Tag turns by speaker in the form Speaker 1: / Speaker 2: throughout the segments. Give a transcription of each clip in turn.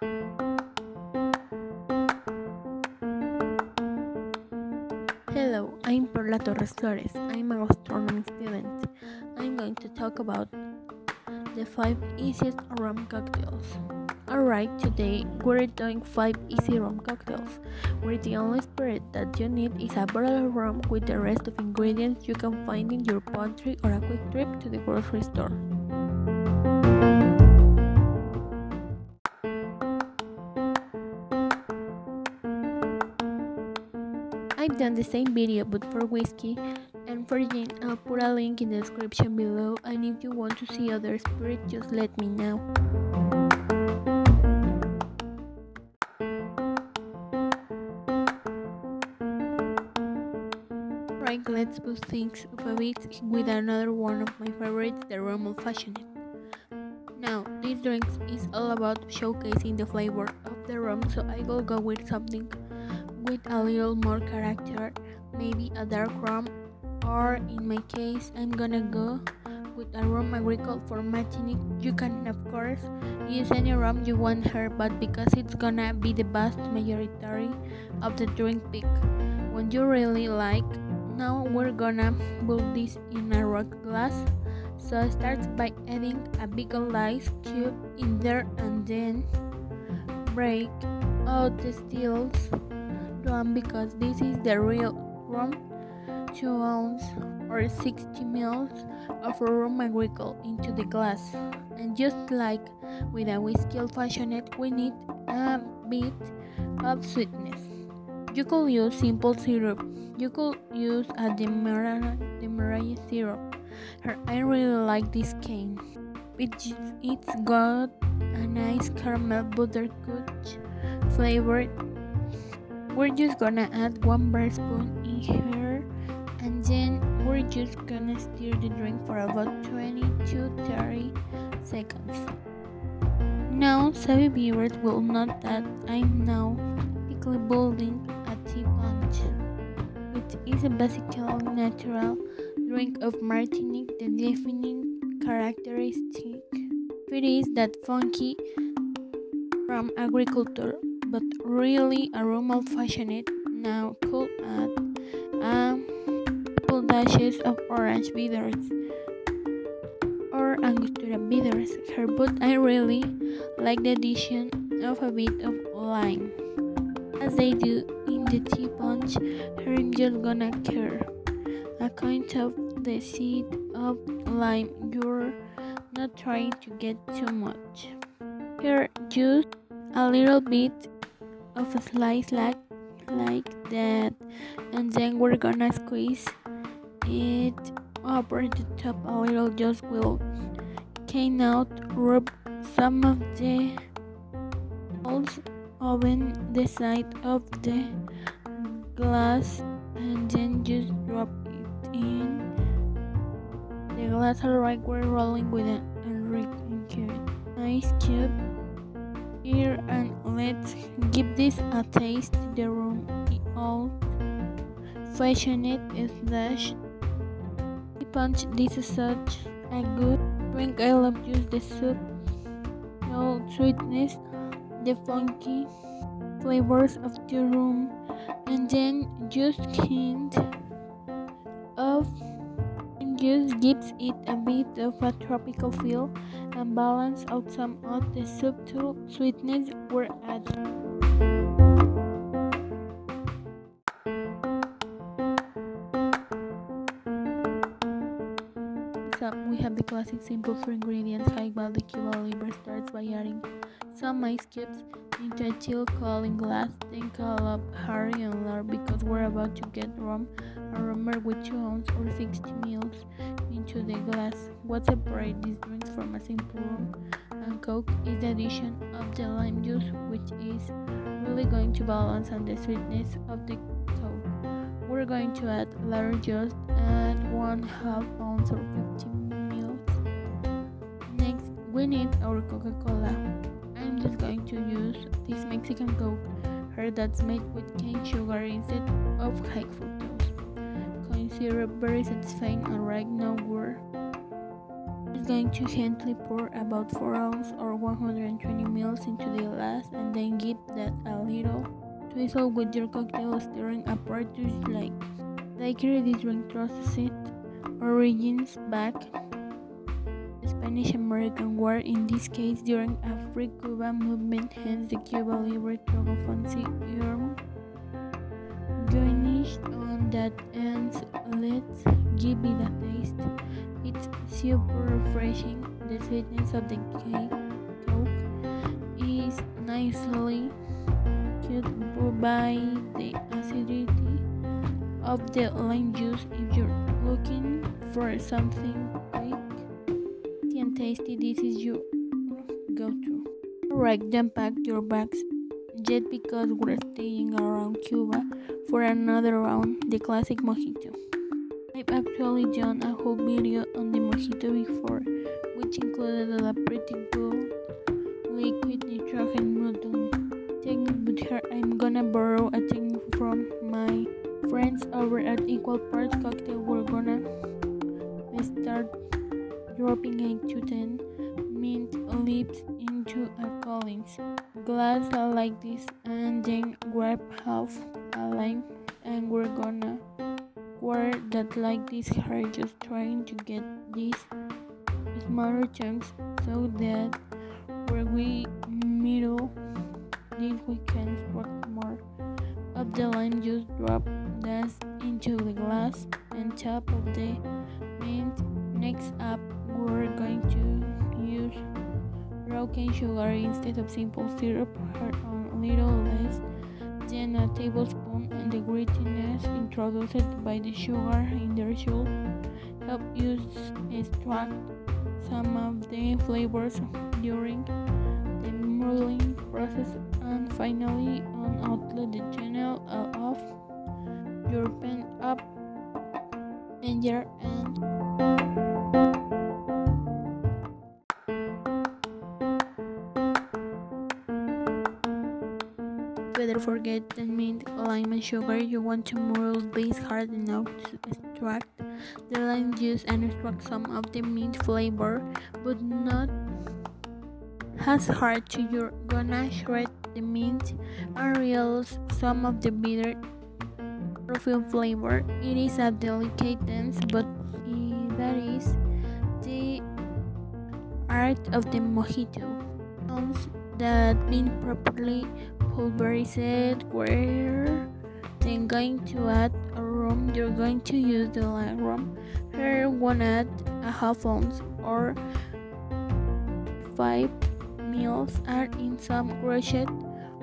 Speaker 1: Hello, I'm Perla Torres Flores. I'm a gastronomy student. I'm going to talk about the 5 easiest rum cocktails. Alright, today we're doing 5 easy rum cocktails, where the only spirit that you need is a bottle of rum with the rest of ingredients you can find in your pantry or a quick trip to the grocery store. Done the same video but for whiskey and for gin I'll put a link in the description below and if you want to see other spirits just let me know. Right, let's boost things up a bit with another one of my favorites, the rum old fashioned. Now, this drink is all about showcasing the flavor of the rum, so I will go with something with a little more character, maybe a dark rum, or in my case, I'm gonna go with a rum agricole for Martinique. You can, of course, use any rum you want here, but because it's gonna be the vast majority of the drink pick, when you really like now we're gonna put this in a rock glass. So start by adding a big ice cube in there and then break out the stills rum because this is the real rum 2 ounces or 60 mils of rum agricole into the glass and just like with a whiskey fashioned we need a bit of sweetness you could use simple syrup you could use a demerara syrup. I really like this cane. It's, it's got a nice caramel butterscotch flavor. We're just gonna add one bar spoon in here and then we're just gonna stir the drink for about 20 to 30 seconds. Now, savvy viewers will note that I'm now quickly building a ti' punch. is a basically natural drink of Martinique, the defining characteristic. It is that funky from agriculture, but really aroma fashioned. Now could add a couple dashes of orange bitters or Angostura bitters here, but I really like the addition of a bit of lime as they do in the ti' punch, here I'm just gonna care a kind of the seed of lime. You're not trying to get too much. Here, just a little bit of a slice like like that, and then we're gonna squeeze it over the top a little. Just will cane out, rub some of the holes open the side of the glass and then just drop it in the glass. Alright we're rolling with an cube ice cube here and let's give this a taste. The room all fashioned slash punch this is such a good drink I love just the soup. No sweetness. The funky flavors of the room. And then just hint just gives it a bit of a tropical feel and balance out some of the subtle sweetness we're adding. up, we have the classic simple for ingredients like the Cuba Libre starts by adding some ice cubes into a chill cooling glass, then call up Harry and Lar because we're about to get rum. And remember with 2 ounces or 60 mils into the glass. What separates these drinks from a simple and coke is the addition of the lime juice, which is really going to balance on the sweetness of the coke. We're going to add Lar juice and one half ounce or 50 mils. Next, we need our Coca-Cola I'm just going to use this Mexican Coke here that's made with cane sugar instead of high fructose. Syrup very satisfying and right now we're just going to gently pour about 4 ounces or 120 ml into the glass and then give that a little twizzle with your cocktail stirring apparatus like likely this drink it origins back Spanish American War, in this case during a free Cuba movement, hence the Cuba Libre Struggle fancy term. That ends, let's give it a taste. It's super refreshing. The sweetness of the cake coke is nicely cut by the acidity of the lime juice if you're looking for something and tasty, this is your go-to. Alright, then pack your bags. Just because we're staying around Cuba for another round, the classic mojito. I've actually done a whole video on the mojito before, which included a pretty good liquid nitrogen modeling technique, but here I'm gonna borrow a technique from my friends over at Equal Parts Cocktail. We're gonna start dropping 8 to 10 mint leaves into a Collins glass like this and then grab half a lime and we're gonna pour that like this. Here just trying to get these smaller chunks so that where we middle this we can squirt more of the lime juice drop that into the glass and top of the mint. Next up we're going to cane sugar instead of simple syrup a little less than a tablespoon and the grittiness introduced by the sugar in there should help you extract some of the flavors during the mulling process. And finally on outlet the channel of your pen up and your end better forget the mint, lime, and sugar. You want to mold base hard enough to extract the lime juice and extract some of the mint flavor, but not as hard to you're gonna shred the mint and realize some of the bitter perfume flavor. It is a delicate dance, but that is the art of the mojito. That being properly pulverized we're then going to add a rum. You're going to use the lime rum. Here one add a half ounce or five mils are in some crushed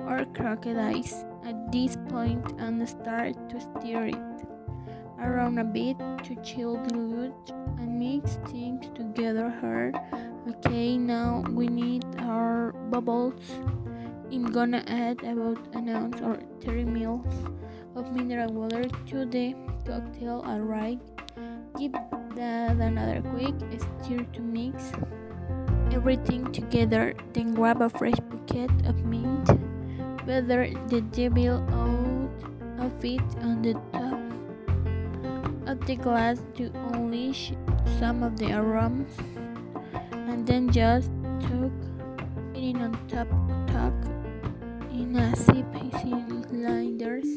Speaker 1: or cracked ice at this point and start to stir it around a bit to chill the dilute and mix things together here okay now we need our bubbles. I'm gonna add about an ounce or 30 ml of mineral water to the cocktail alright? Give that another quick stir to mix everything together then grab a fresh bucket of mint feather the devil out of it on the top of the glass to unleash some of the aromas and then just tuck it on top tuck in a sip cylinders.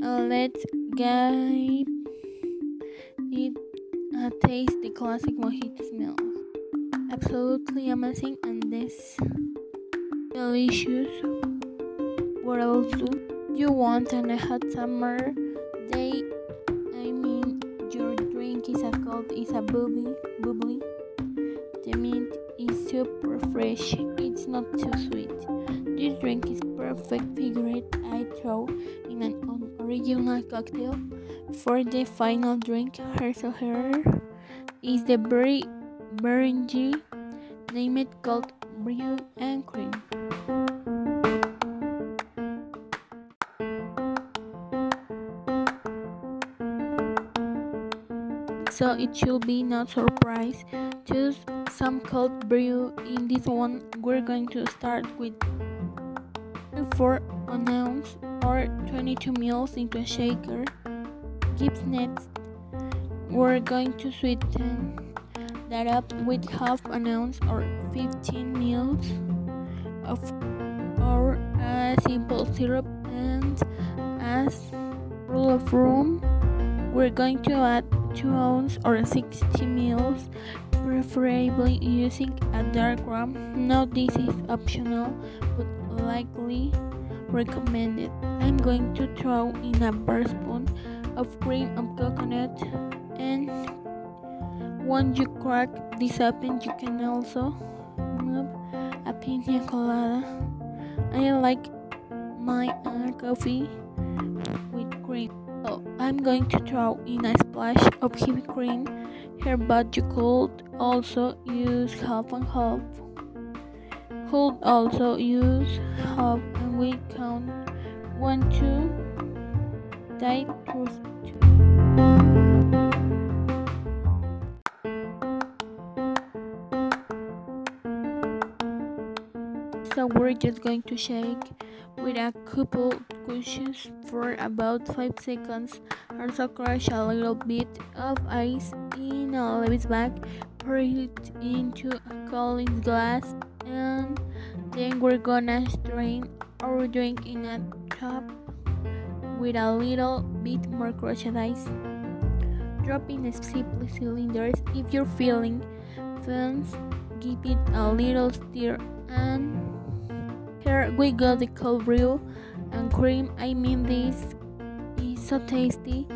Speaker 1: And let's give it a taste the classic mojito smell. Absolutely amazing and this delicious what else do you want on a hot summer day i mean your drink is a cold is a the mint super fresh it's not too sweet this drink is perfect figure I throw in an original cocktail. For the final drink, her so here is the berry Beringy named called Brew and Cream. So it should be no surprise. Choose some cold brew. In this one, we're going to start with 4 ounce or 22 ml into a shaker. Gibbs next. We're going to sweeten that up with half an ounce or 15 ml of or a simple syrup and as rule of thumb we're going to add 2 ounces or 60 ml preferably using a dark rum now this is optional but likely recommended. I'm going to throw in a bar spoon of cream of coconut and once you crack this open you can also move a pina colada. I like my uh, coffee with cream. So I'm going to throw in a splash of heavy cream here but you could also use half and half. Could also use half. And we count. One two. Twist so we're just going to shake with a couple cushions for about 5 seconds. Also crush a little bit of ice in a Lewis bag pour it into a cold glass and then we're gonna strain our drink in a cup with a little bit more crushed ice. Drop in simply cylinders. If you're feeling fans give it a little stir and here we got the cold brew and cream. I mean, this is so tasty.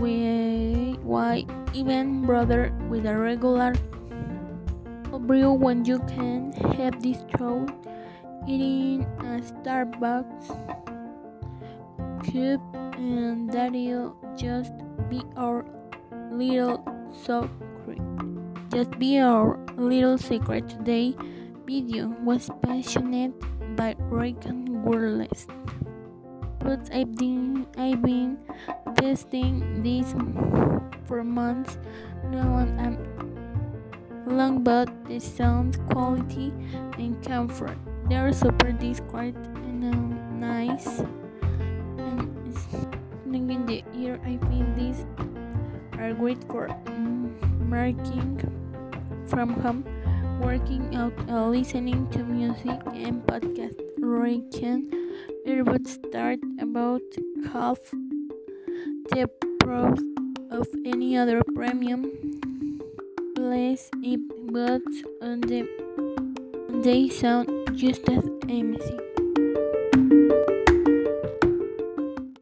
Speaker 1: We, why even brother with a regular cold brew when you can have this through eating a Starbucks cup and that'll just be our little secret. Just be our little secret today video was passionate by Raycon Wireless. But I've been, I've been testing this for months now and I'm long about the sound quality and comfort. They're super discreet and um, nice and in the ear. I think these are great for marking from home working out, uh, listening to music, and podcast. Raycon it would start about half the price of any other premium place, but on the they sound just as amazing.